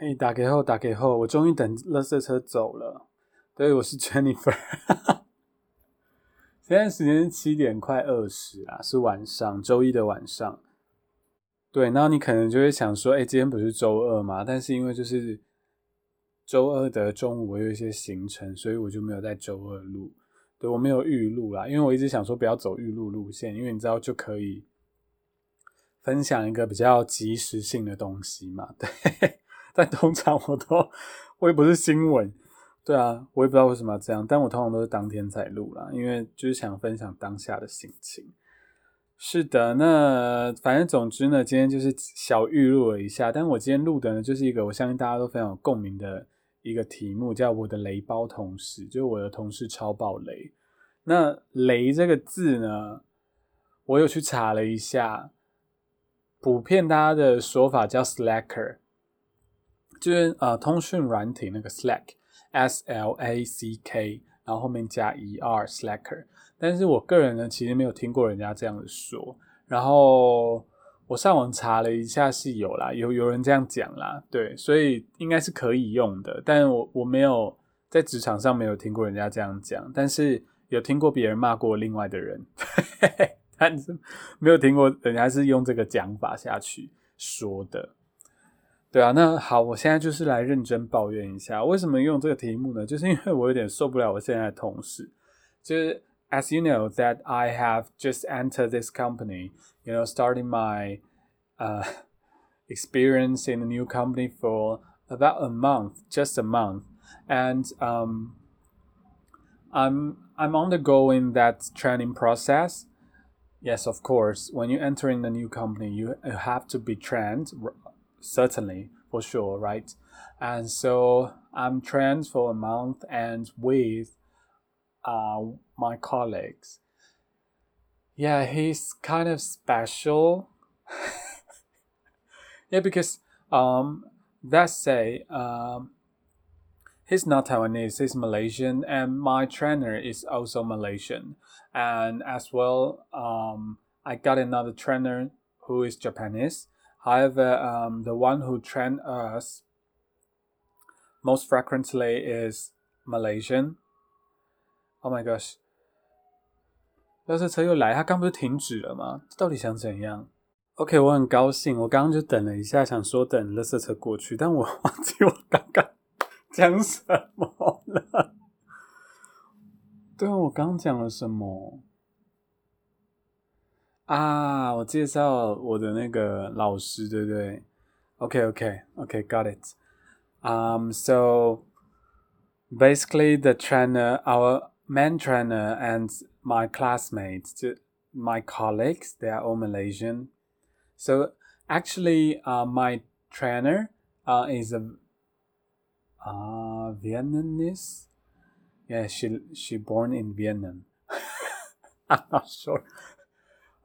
嘿，打给后，打给后，我终于等垃圾车走了。对，我是 Jennifer。现在时间是七点快二十啊，是晚上，周一的晚上。对，然后你可能就会想说，哎，今天不是周二吗？但是因为就是周二的中午我有一些行程，所以我就没有在周二录。对我没有预录啦，因为我一直想说不要走预录路线，因为你知道就可以分享一个比较及时性的东西嘛。对。但通常我都我也不是新闻，对啊，我也不知道为什么要这样。但我通常都是当天才录啦，因为就是想分享当下的心情。是的，那反正总之呢，今天就是小预录了一下。但我今天录的呢，就是一个我相信大家都非常有共鸣的一个题目，叫我的雷包同事，就是我的同事超爆雷。那雷这个字呢，我有去查了一下，普遍大家的说法叫 slacker。就是呃，通讯软体那个 Slack，S L A C K，然后后面加 E R Slacker。但是我个人呢，其实没有听过人家这样子说。然后我上网查了一下，是有啦，有有人这样讲啦，对，所以应该是可以用的。但我我没有在职场上没有听过人家这样讲，但是有听过别人骂过另外的人，但是没有听过人家是用这个讲法下去说的。对啊，那好，我现在就是来认真抱怨一下，为什么用这个题目呢？就是因为我有点受不了我现在的同事。就是 as you know that I have just entered this company, you know, starting my uh experience in a new company for about a month, just a month, and um, I'm I'm undergoing that training process. Yes, of course. When you enter in a new company, you have to be trained certainly for sure, right? And so I'm trained for a month and with uh, my colleagues. Yeah, he's kind of special. yeah, because um, let's say um, he's not Taiwanese, he's Malaysian, and my trainer is also Malaysian. And as well, um, I got another trainer who is Japanese However, um, the one who trained us most frequently is Malaysian. Oh my gosh！要是车又来，他刚不是停止了吗？到底想怎样？OK，我很高兴。我刚刚就等了一下，想说等垃圾车过去，但我忘记我刚刚讲什么了。对啊，我刚讲了什么？啊，我介绍我的那个老师，对不对？Okay, okay, okay, got it. Um, so basically, the trainer, our main trainer, and my classmates, my colleagues, they are all Malaysian. So actually, uh, my trainer uh, is a uh, Vietnamese. Yeah, she she born in Vietnam. I'm not sure.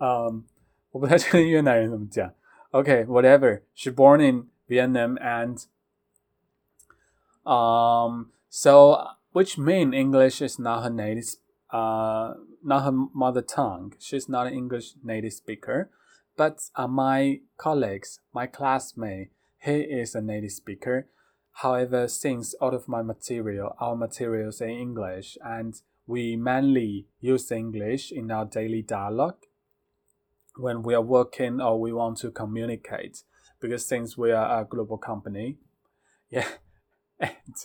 Um, 我不太确定越南人怎么讲。Okay, whatever. She born in Vietnam and um, so which mean English is not her native uh not her mother tongue. She's not an English native speaker. But uh, my colleagues, my classmate, he is a native speaker. However, since all of my material, our materials in English, and we mainly use English in our daily dialogue, when we are working or we want to communicate because since we are a global company yeah and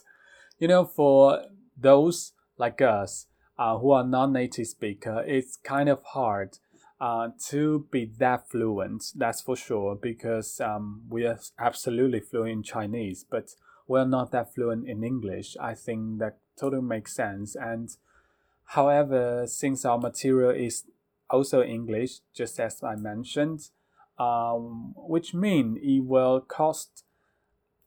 you know for those like us uh, who are non-native speaker it's kind of hard uh, to be that fluent that's for sure because um, we are absolutely fluent in chinese but we're not that fluent in english. I think that totally makes sense. And however since our material is also English, just as I mentioned, um, which mean it will cost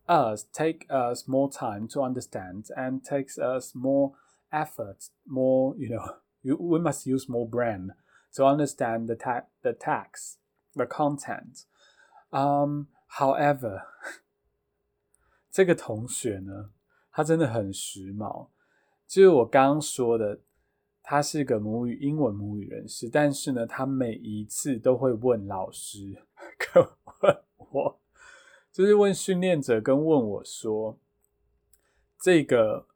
us, take us more time to understand and takes us more effort, more, you know, we must use more brain to understand the, ta- the text, the content. Um, however, 这个同学呢，他真的很时髦，就是我刚刚说的 他是个母语英文母语人士，但是呢，他每一次都会问老师，跟问我就是问训练者跟问我说，这个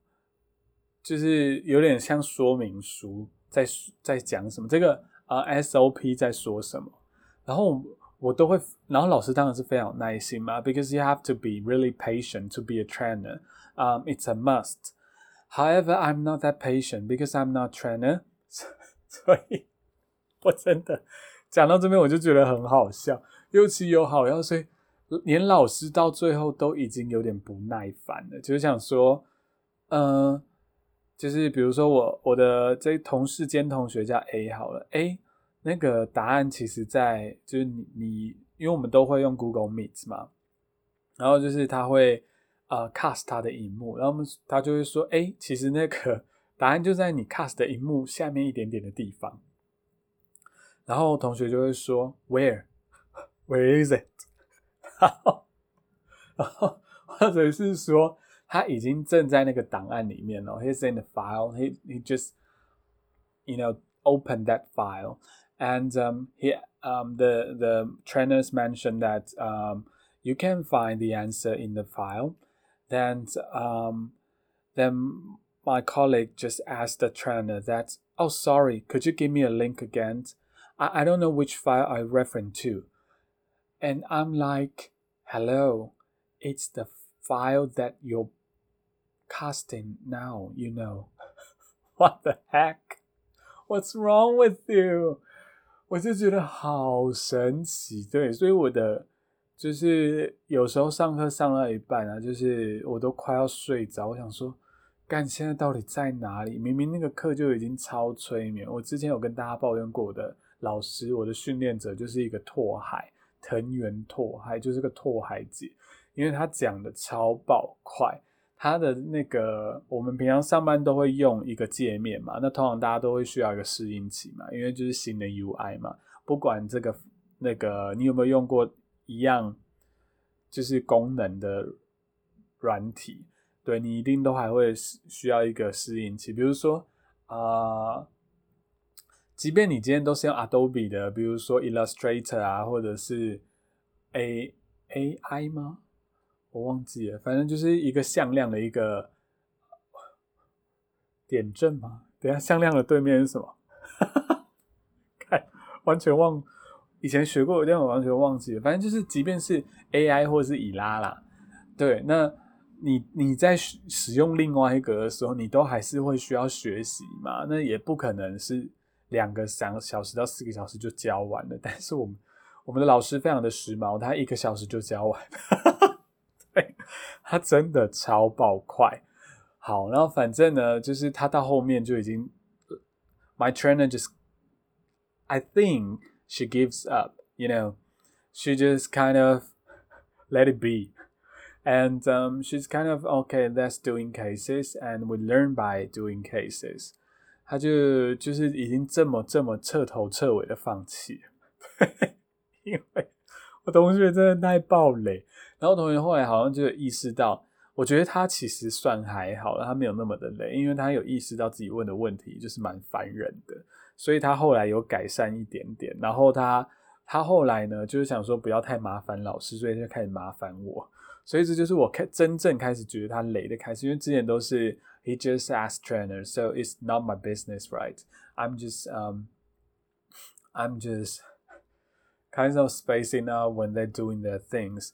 就是有点像说明书在在讲什么，这个呃 SOP 在说什么，然后我都会，然后老师当然是非常有耐心嘛，because you have to be really patient to be a trainer. Um, it's a must. However, I'm not that patient because I'm not trainer. 所以，我真的讲到这边我就觉得很好笑，又气又好笑，所以连老师到最后都已经有点不耐烦了，就是想说，嗯，就是比如说我我的这同事兼同学叫 A 好了，A 那个答案其实在就是你你，因为我们都会用 Google Meet 嘛，然后就是他会呃 cast 他的荧幕，然后我们他就会说，哎，其实那个答案就在你 cast 的荧幕下面一点点的地方，然后同学就会说，Where Where is it？然后，然后，或者是说他已经正在那个档案里面了。He's in the file. He he just you know opened that file, and um, he um, the the trainers mentioned that um, you can find the answer in the file. Then um, then my colleague just asked the trainer that, oh sorry, could you give me a link again? I, I don't know which file I referring to. And I'm like, hello, it's the file that you're casting now, you know. what the heck? What's wrong with you? 我就觉得好神奇，对，所以我的 就是有时候上课上到一半啊，就是我都快要睡着，我想说，干现在到底在哪里？明明那个课就已经超催眠。我之前有跟大家抱怨过，我的老师，我的训练者就是一个拓海。藤原拓海就是个拓海姐，因为他讲的超爆快，他的那个我们平常上班都会用一个界面嘛，那通常大家都会需要一个适应期嘛，因为就是新的 UI 嘛，不管这个那个你有没有用过一样就是功能的软体，对你一定都还会需要一个适应期，比如说啊。即便你今天都是用 Adobe 的，比如说 Illustrator 啊，或者是 A A I 吗？我忘记了，反正就是一个向量的一个点阵嘛。等下向量的对面是什么？看，完全忘，以前学过，但我完全忘记了。反正就是，即便是 A I 或者是以拉啦，对，那你你在使用另外一个的时候，你都还是会需要学习嘛？那也不可能是。两个三小时到四个小时就教完了，但是我们我们的老师非常的时髦，他一个小时就教完，对，他真的超爆快。好，然后反正呢，就是他到后面就已经，my trainer just I think she gives up, you know, she just kind of let it be. And um, she's kind of okay, that's doing cases, and we learn by doing cases. 他就就是已经这么这么彻头彻尾的放弃，因为我同学真的太暴雷。然后同学后来好像就意识到，我觉得他其实算还好，他没有那么的累，因为他有意识到自己问的问题就是蛮烦人的， 所以他后来有改善一点点。然后他他后来呢，就是想说不要太麻烦老师，所以就开始麻烦我。所以这就是我开真正开始觉得他雷的开始，因为之前都是。he just ask trainer, so it's not my business, right? I'm just um, I'm just kind of spacing out when they're doing their things.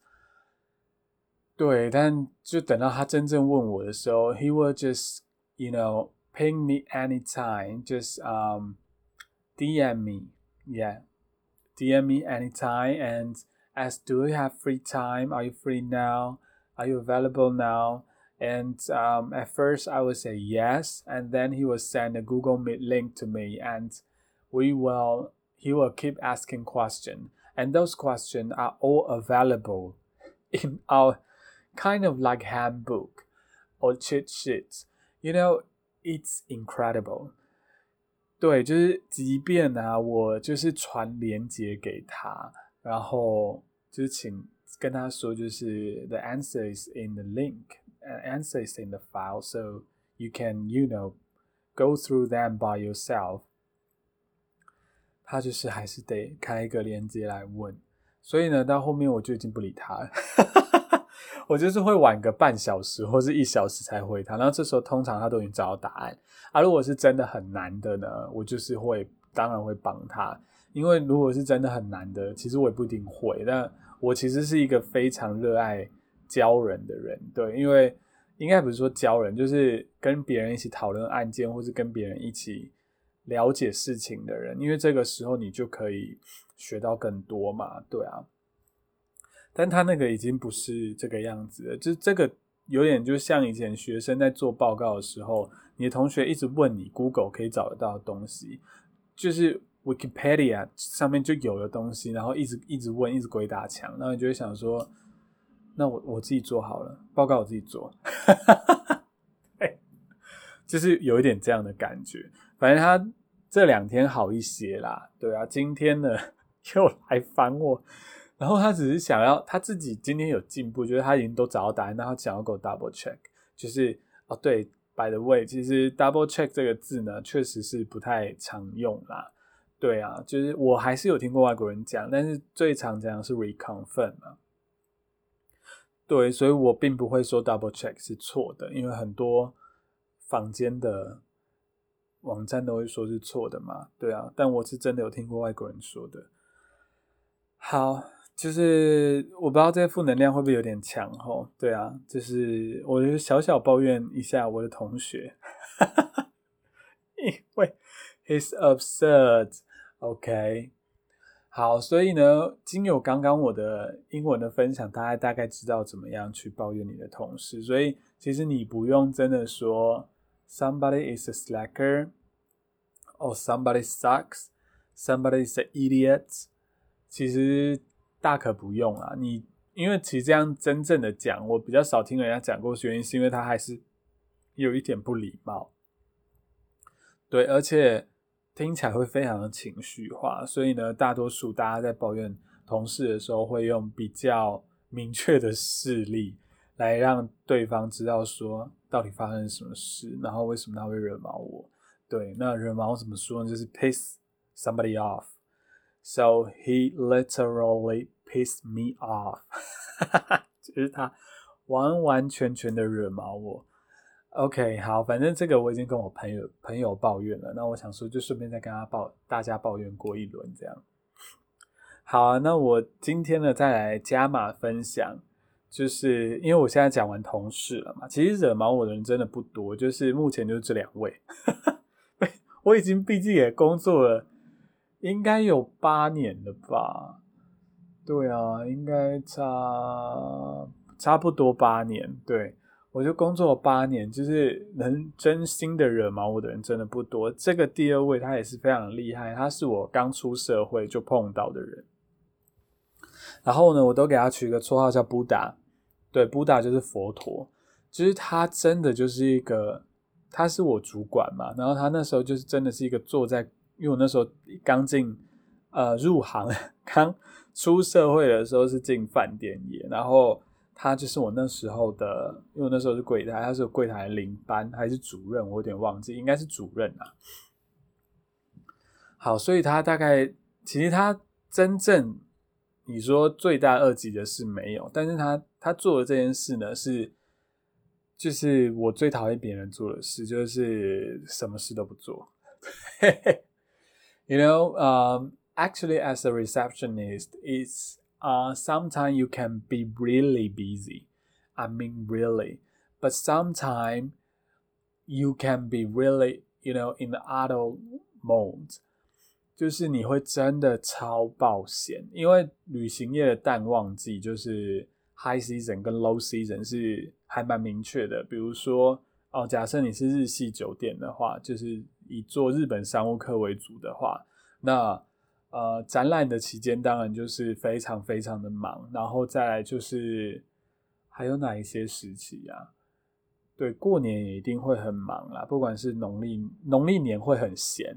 对，但就等到他真正问我的时候，he will just you know ping me anytime, just um DM me, yeah, DM me anytime and ask, do you have free time? Are you free now? Are you available now? And um, at first, I would say yes, and then he will send a Google Meet link to me, and we will he will keep asking questions, and those questions are all available in our kind of like handbook or cheat sheets. You know, it's incredible. 对，就是即便啊，我就是传连接给他，然后就是请跟他说，就是 the answer is in the link，answer is in the file so you can you know go through them by yourself 他就是还是得开一个链接来问，所以呢，到后面我就已经不理他了。我就是会晚个半小时或是一小时才回他，然后这时候通常他都已经找到答案。啊，如果是真的很难的呢，我就是会当然会帮他，因为如果是真的很难的，其实我也不一定会。但我其实是一个非常热爱教人的人，对，因为应该不是说教人，就是跟别人一起讨论案件，或是跟别人一起了解事情的人，因为这个时候你就可以学到更多嘛，对啊。但他那个已经不是这个样子了，就这个有点就像以前学生在做报告的时候，你的同学一直问你 Google 可以找得到的东西，就是 Wikipedia 上面就有的东西，然后一直一直问，一直鬼打墙，然后你就会想说，那我我自己做好了，报告我自己做，哎，就是有一点这样的感觉。反正他这两天好一些啦，对啊，今天呢 又来烦我。然后他只是想要他自己今天有进步，就是他已经都找到答案，那他想要给我 double check，就是哦对，by the way，其实 double check 这个字呢，确实是不太常用啦。对啊，就是我还是有听过外国人讲，但是最常讲的是 reconfirm 嘛。对，所以我并不会说 double check 是错的，因为很多坊间的网站都会说是错的嘛。对啊，但我是真的有听过外国人说的。好。就是我不知道这负能量会不会有点强吼，对啊，就是我就小小抱怨一下我的同学，因为 he's absurd，OK，好，所以呢，经有刚刚我的英文的分享，大家大概知道怎么样去抱怨你的同事，所以其实你不用真的说 somebody is a slacker，or somebody sucks，somebody is an idiot，其实。大可不用啊，你因为其实这样真正的讲，我比较少听人家讲过，原因是因为他还是有一点不礼貌，对，而且听起来会非常的情绪化，所以呢，大多数大家在抱怨同事的时候，会用比较明确的事例来让对方知道说到底发生什么事，然后为什么他会惹毛我。对，那惹毛怎么说呢？就是 piss somebody off。So he literally pissed me off，哈哈哈就是他完完全全的惹毛我。OK，好，反正这个我已经跟我朋友朋友抱怨了，那我想说就顺便再跟他抱大家抱怨过一轮这样。好啊，那我今天呢再来加码分享，就是因为我现在讲完同事了嘛，其实惹毛我的人真的不多，就是目前就是这两位。我已经毕竟也工作了。应该有八年了吧？对啊，应该差差不多八年。对我就工作八年，就是能真心的惹毛我的人真的不多。这个第二位他也是非常厉害，他是我刚出社会就碰到的人。然后呢，我都给他取一个绰号叫布达。对，布达就是佛陀。其实他真的就是一个，他是我主管嘛。然后他那时候就是真的是一个坐在。因为我那时候刚进，呃，入行，刚出社会的时候是进饭店业，然后他就是我那时候的，因为我那时候是柜台，他是柜台领班还是主任，我有点忘记，应该是主任啊。好，所以他大概其实他真正你说罪大恶极的事没有，但是他他做的这件事呢，是就是我最讨厌别人做的事，就是什么事都不做。You know, um, actually, as a receptionist, it's uh, sometimes you can be really busy. I mean, really, but sometimes you can be really, you know, in the auto mode. 就是你会真的超爆险，因为旅行业的淡旺季就是 high season 跟 low season 是还蛮明确的。比如说，哦，假设你是日系酒店的话，就是 以做日本商务客为主的话，那呃，展览的期间当然就是非常非常的忙，然后再来就是还有哪一些时期啊？对，过年也一定会很忙啦，不管是农历农历年会很闲，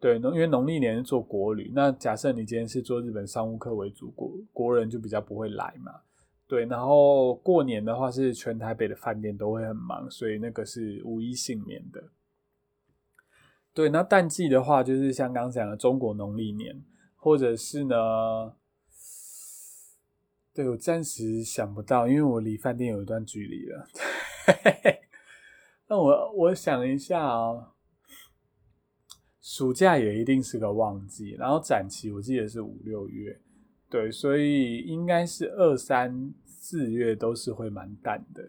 对，因为农历年是做国旅，那假设你今天是做日本商务客为主，国国人就比较不会来嘛，对，然后过年的话是全台北的饭店都会很忙，所以那个是无一幸免的。对，那淡季的话，就是像刚讲的中国农历年，或者是呢，对我暂时想不到，因为我离饭店有一段距离了。那我我想一下啊，暑假也一定是个旺季，然后展期我记得是五六月，对，所以应该是二三四月都是会蛮淡的。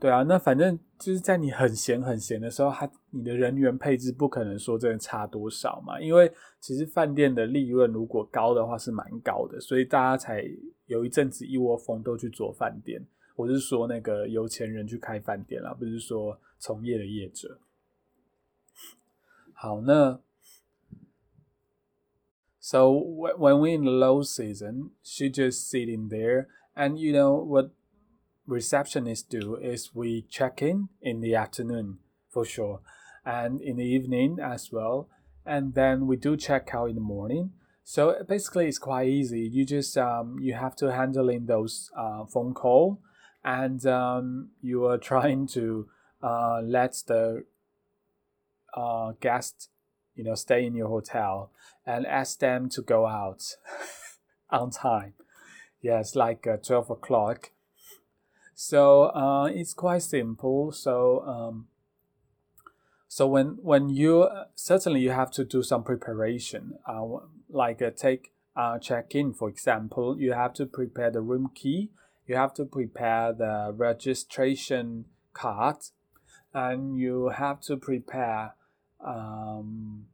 对啊，那反正就是在你很闲很闲的时候，他你的人员配置不可能说真的差多少嘛，因为其实饭店的利润如果高的话是蛮高的，所以大家才有一阵子一窝蜂都去做饭店。我是说那个有钱人去开饭店啦，不是说从业的业者。好，那 so when we in the low season, she just sitting there, and you know what? Receptionists do is we check in in the afternoon for sure and in the evening as well and then we do check out in the morning. So basically it's quite easy. You just um, you have to handle in those uh, phone call and um, you are trying to uh, let the uh, guest you know stay in your hotel and ask them to go out on time. Yes like uh, 12 o'clock so uh, it's quite simple. So um, so when when you certainly you have to do some preparation, uh, like uh, take uh, check in for example, you have to prepare the room key, you have to prepare the registration card, and you have to prepare um,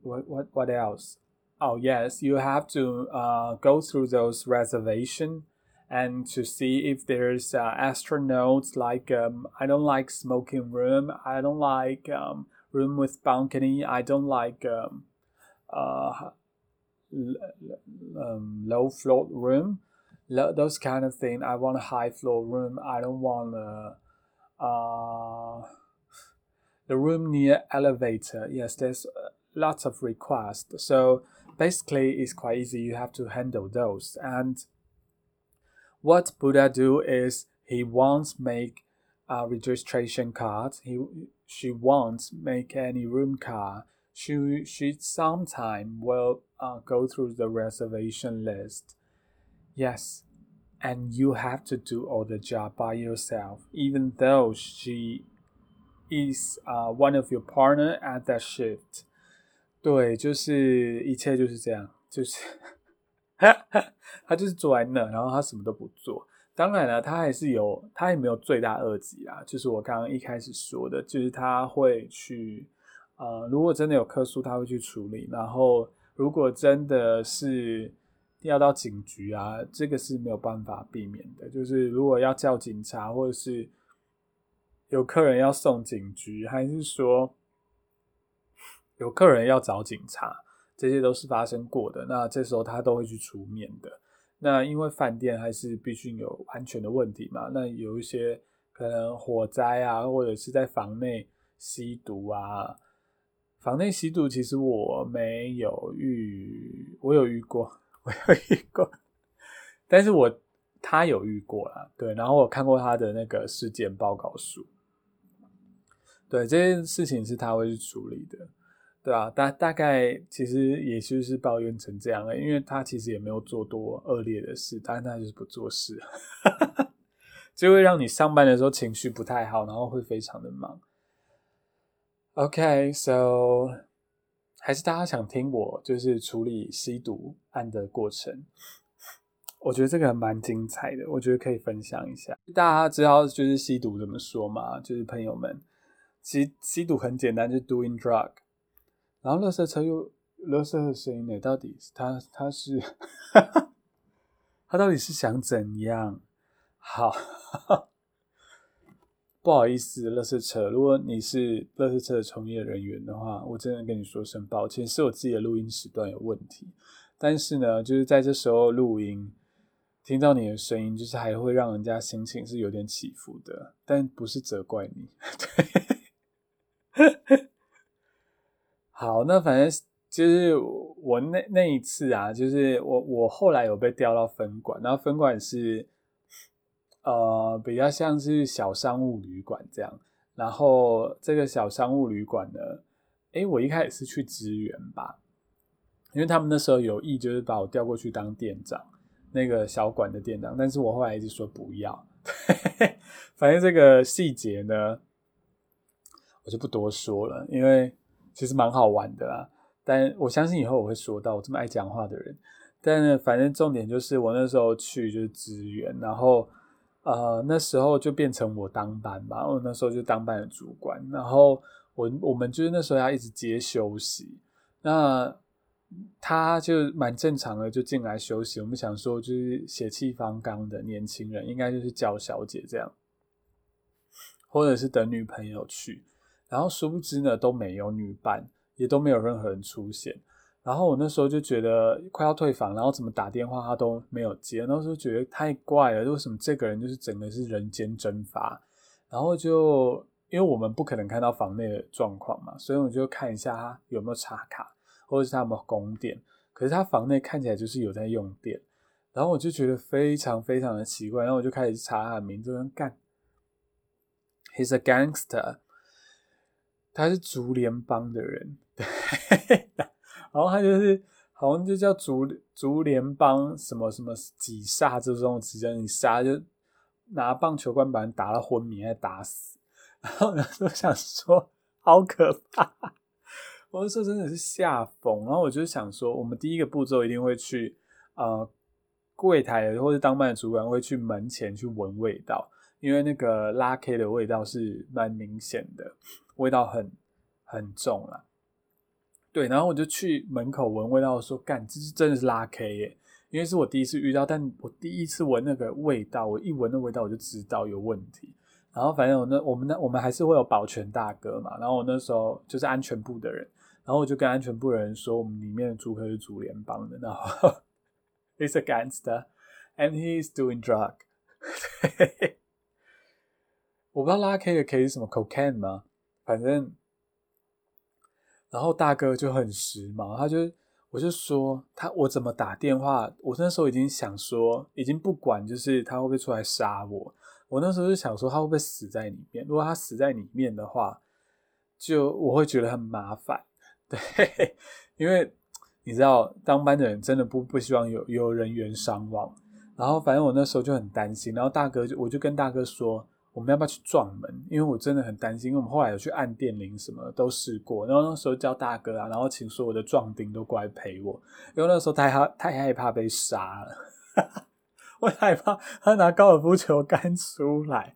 what what what else? Oh yes, you have to uh, go through those reservation and to see if there's uh, astronauts like um, I don't like smoking room. I don't like um, room with balcony. I don't like um, uh, um, low floor room. those kind of thing. I want a high floor room. I don't want a, uh, the room near elevator. Yes, there's uh, lots of requests. So basically, it's quite easy. You have to handle those and what Buddha do is he wants make a registration card. He she wants make any room card. She she sometime will uh, go through the reservation list. Yes, and you have to do all the job by yourself, even though she is uh, one of your partner at that shift. 对，就是一切就是这样，就是 他就是坐在那，然后他什么都不做。当然了，他还是有，他也没有罪大恶极啊。就是我刚刚一开始说的，就是他会去，呃，如果真的有客诉，他会去处理。然后，如果真的是要到警局啊，这个是没有办法避免的。就是如果要叫警察，或者是有客人要送警局，还是说有客人要找警察。这些都是发生过的，那这时候他都会去出面的。那因为饭店还是必须有安全的问题嘛，那有一些可能火灾啊，或者是在房内吸毒啊。房内吸毒其实我没有遇，我有遇过，我有遇过，但是我他有遇过啦，对，然后我看过他的那个事件报告书，对，这件事情是他会去处理的。对啊，大大概其实也就是抱怨成这样了，因为他其实也没有做多恶劣的事，但是他就是不做事，就会让你上班的时候情绪不太好，然后会非常的忙。OK，so 还是大家想听我就是处理吸毒案的过程，我觉得这个蛮精彩的，我觉得可以分享一下。大家知道就是吸毒怎么说吗？就是朋友们，其实吸毒很简单，就是 doing drug。然后，垃圾车又垃圾的声音呢？到底他他是他 到底是想怎样？好，不好意思，垃圾车，如果你是垃圾车的从业人员的话，我真的跟你说声抱歉，是我自己的录音时段有问题。但是呢，就是在这时候录音，听到你的声音，就是还会让人家心情是有点起伏的，但不是责怪你，对。好，那反正就是我那那一次啊，就是我我后来有被调到分管，然后分管是呃比较像是小商务旅馆这样，然后这个小商务旅馆呢，诶，我一开始是去支援吧，因为他们那时候有意就是把我调过去当店长，那个小馆的店长，但是我后来一直说不要。反正这个细节呢，我就不多说了，因为其实蛮好玩的啦。但我相信以后我会说到我这么爱讲话的人。但反正重点就是我那时候去就是支援，然后呃那时候就变成我当班吧，我那时候就当班的主管，然后我我们就是那时候要一直接休息，那他就蛮正常的就进来休息。我们想说就是血气方刚的年轻人，应该就是叫小姐这样，或者是等女朋友去，然后殊不知呢都没有女伴，也都没有任何人出现。然后我那时候就觉得快要退房，然后怎么打电话他都没有接，那时候觉得太怪了，为什么这个人就是整个是人间蒸发？然后就因为我们不可能看到房内的状况嘛，所以我就看一下他有没有插卡，或者是他有没有供电。可是他房内看起来就是有在用电，然后我就觉得非常非常的奇怪，然后我就开始查他的名字跟，干，He's a gangster，他是竹联帮的人，对。然后他就是好像就叫竹竹联帮什么什么几杀这种直接你杀就拿棒球棍把人打到昏迷，还打死。然后我，就想说好可怕，我就说真的是吓疯。然后我就想说，我们第一个步骤一定会去呃柜台或者当班的主管会去门前去闻味道，因为那个拉 K 的味道是蛮明显的，味道很很重了。对，然后我就去门口闻味道，说干，这是真的是拉 K 耶，因为是我第一次遇到，但我第一次闻那个味道，我一闻那味道我就知道有问题。然后反正我那我们那我们还是会有保全大哥嘛，然后我那时候就是安全部的人，然后我就跟安全部的人说，我们里面的租客是主联邦的，然后 he's a gangster and he's doing drug。我不知道拉 K 的 K 是什么 cocaine 吗？反正。然后大哥就很时髦，他就我就说他我怎么打电话？我那时候已经想说，已经不管就是他会不会出来杀我。我那时候就想说他会不会死在里面？如果他死在里面的话，就我会觉得很麻烦。对，因为你知道当班的人真的不不希望有有人员伤亡。然后反正我那时候就很担心。然后大哥就我就跟大哥说。我们要不要去撞门？因为我真的很担心，因为我们后来有去按电铃，什么都试过。然后那时候叫大哥啊，然后请所有的壮丁都过来陪我，因为那时候太害太害怕被杀了，我害怕他拿高尔夫球杆出来，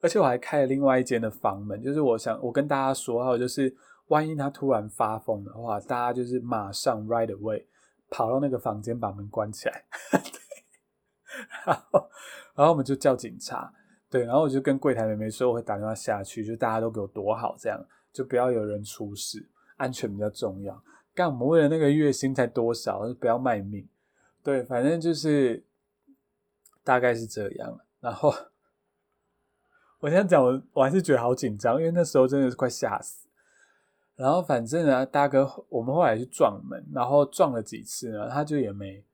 而且我还开了另外一间的房门，就是我想我跟大家说好，就是万一他突然发疯的话，大家就是马上 right away 跑到那个房间把门关起来，然后然后我们就叫警察。对，然后我就跟柜台妹妹说，我会打电话下去，就大家都给我躲好，这样就不要有人出事，安全比较重要。干我们为了那个月薪才多少，不要卖命。对，反正就是大概是这样。然后我现在讲，我我还是觉得好紧张，因为那时候真的是快吓死。然后反正呢，大哥，我们后来去撞门，然后撞了几次呢，他就也没。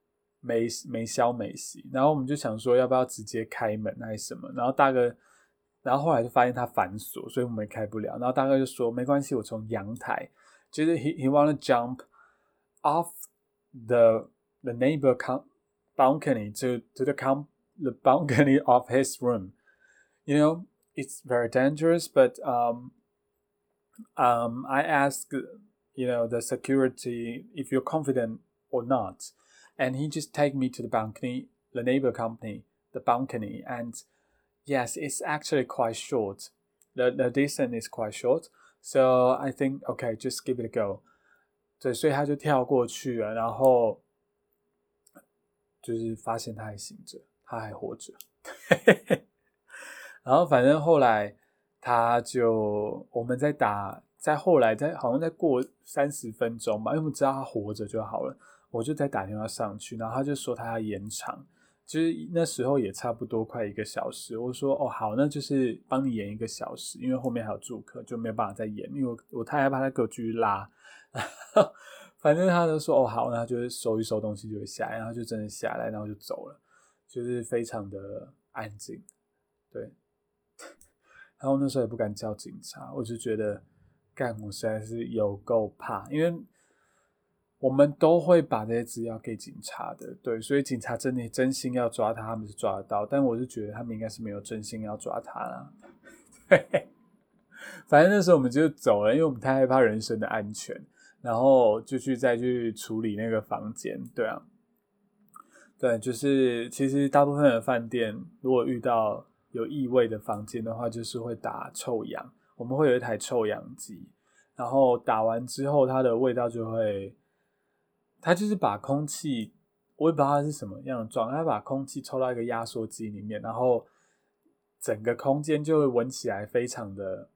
没没消没息，然后我们就想说要不要直接开门还是什么，然后大哥，然后后来就发现他反锁，所以我们开不了。然后大哥就说没关系，我从阳台，就是 he he wanna jump off the the neighbor balcony to to the com the balcony of his room. You know it's very dangerous, but um um I ask you know the security if you're confident or not and he just take me to the balcony, the neighbor company, the balcony, and yes, it's actually quite short. The the distance is quite short, so I think okay, just give it a go. 对，所以他就跳过去了，然后就是发现他还醒着，他还活着。然后反正后来他就我们在打，在后来在好像再过三十分钟吧，因为我们知道他活着就好了。 我就再打电话上去，然后他就说他要延长，就是那时候也差不多快一个小时。我说哦好，那就是帮你延一个小时，因为后面还有住客，就没有办法再延，因为我我太害怕他给我继续拉。反正他就说哦好，那就是收一收东西就会下来，然后就真的下来，然后就走了，就是非常的安静。对，然后那时候也不敢叫警察，我就觉得干我实在是有够怕，因为。我们都会把这些资料给警察的，对，所以警察真的真心要抓他，他们是抓得到，但我是觉得他们应该是没有真心要抓他啦。反正那时候我们就走了，因为我们太害怕人身的安全，然后就去再去处理那个房间，对啊，对，就是其实大部分的饭店如果遇到有异味的房间的话，就是会打臭氧，我们会有一台臭氧机，然后打完之后，它的味道就会。他就是把空气，我也不知道它是什么样的状，他把空气抽到一个压缩机里面，然后整个空间就会闻起来非常的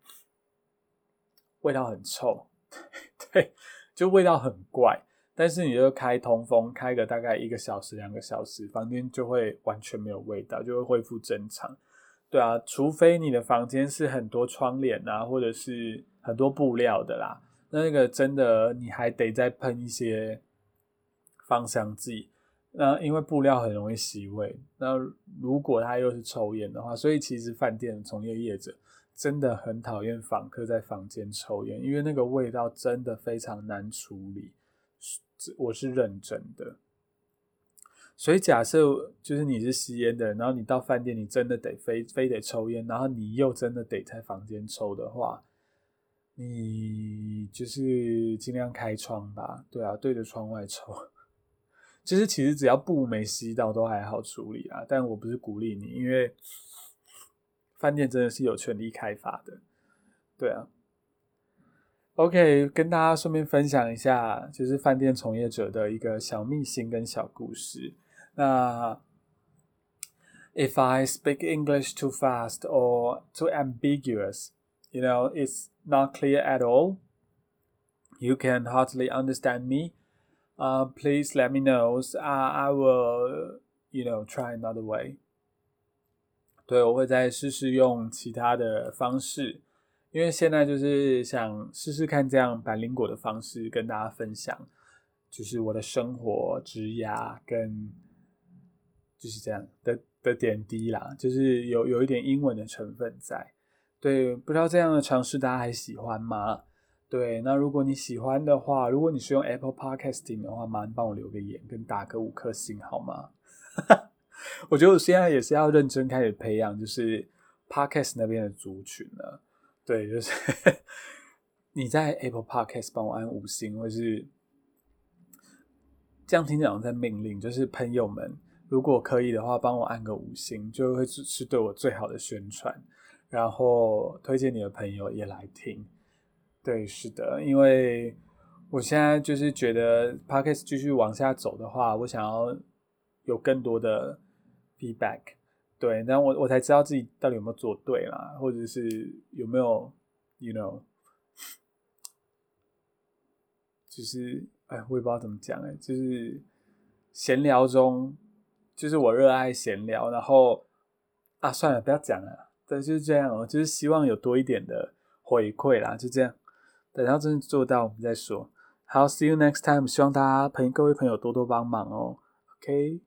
味道很臭，对，就味道很怪。但是你就开通风，开个大概一个小时、两个小时，房间就会完全没有味道，就会恢复正常。对啊，除非你的房间是很多窗帘啊，或者是很多布料的啦，那那个真的你还得再喷一些。芳香剂，那因为布料很容易吸味，那如果他又是抽烟的话，所以其实饭店从业业者真的很讨厌访客在房间抽烟，因为那个味道真的非常难处理，我是认真的。所以假设就是你是吸烟的人，然后你到饭店，你真的得非非得抽烟，然后你又真的得在房间抽的话，你就是尽量开窗吧，对啊，对着窗外抽。其实，其实只要布没吸到都还好处理啊。但我不是鼓励你，因为饭店真的是有权利开发的，对啊。OK，跟大家顺便分享一下，就是饭店从业者的一个小秘辛跟小故事。那 If I speak English too fast or too ambiguous, you know, it's not clear at all. You can hardly understand me. Uh, please let me know. I I will you know try another way. 对，我会再试试用其他的方式，因为现在就是想试试看这样百灵果的方式跟大家分享，就是我的生活、职涯跟就是这样的的点滴啦，就是有有一点英文的成分在。对，不知道这样的尝试大家还喜欢吗？对，那如果你喜欢的话，如果你是用 Apple Podcasting 的话，麻烦帮我留个言跟打个五颗星好吗？我觉得我现在也是要认真开始培养，就是 Podcast 那边的族群了。对，就是 你在 Apple Podcast 帮我按五星，或是这样听讲在命令，就是朋友们如果可以的话，帮我按个五星，就会是对我最好的宣传，然后推荐你的朋友也来听。对，是的，因为我现在就是觉得 podcast 继续往下走的话，我想要有更多的 feedback。对，那我我才知道自己到底有没有做对啦，或者是有没有，you know，就是哎，我也不知道怎么讲哎，就是闲聊中，就是我热爱闲聊，然后啊，算了，不要讲了，对，就是这样哦，就是希望有多一点的回馈啦，就这样。等到真的做到，我们再说。好，See you next time。希望大家朋各位朋友多多帮忙哦。OK。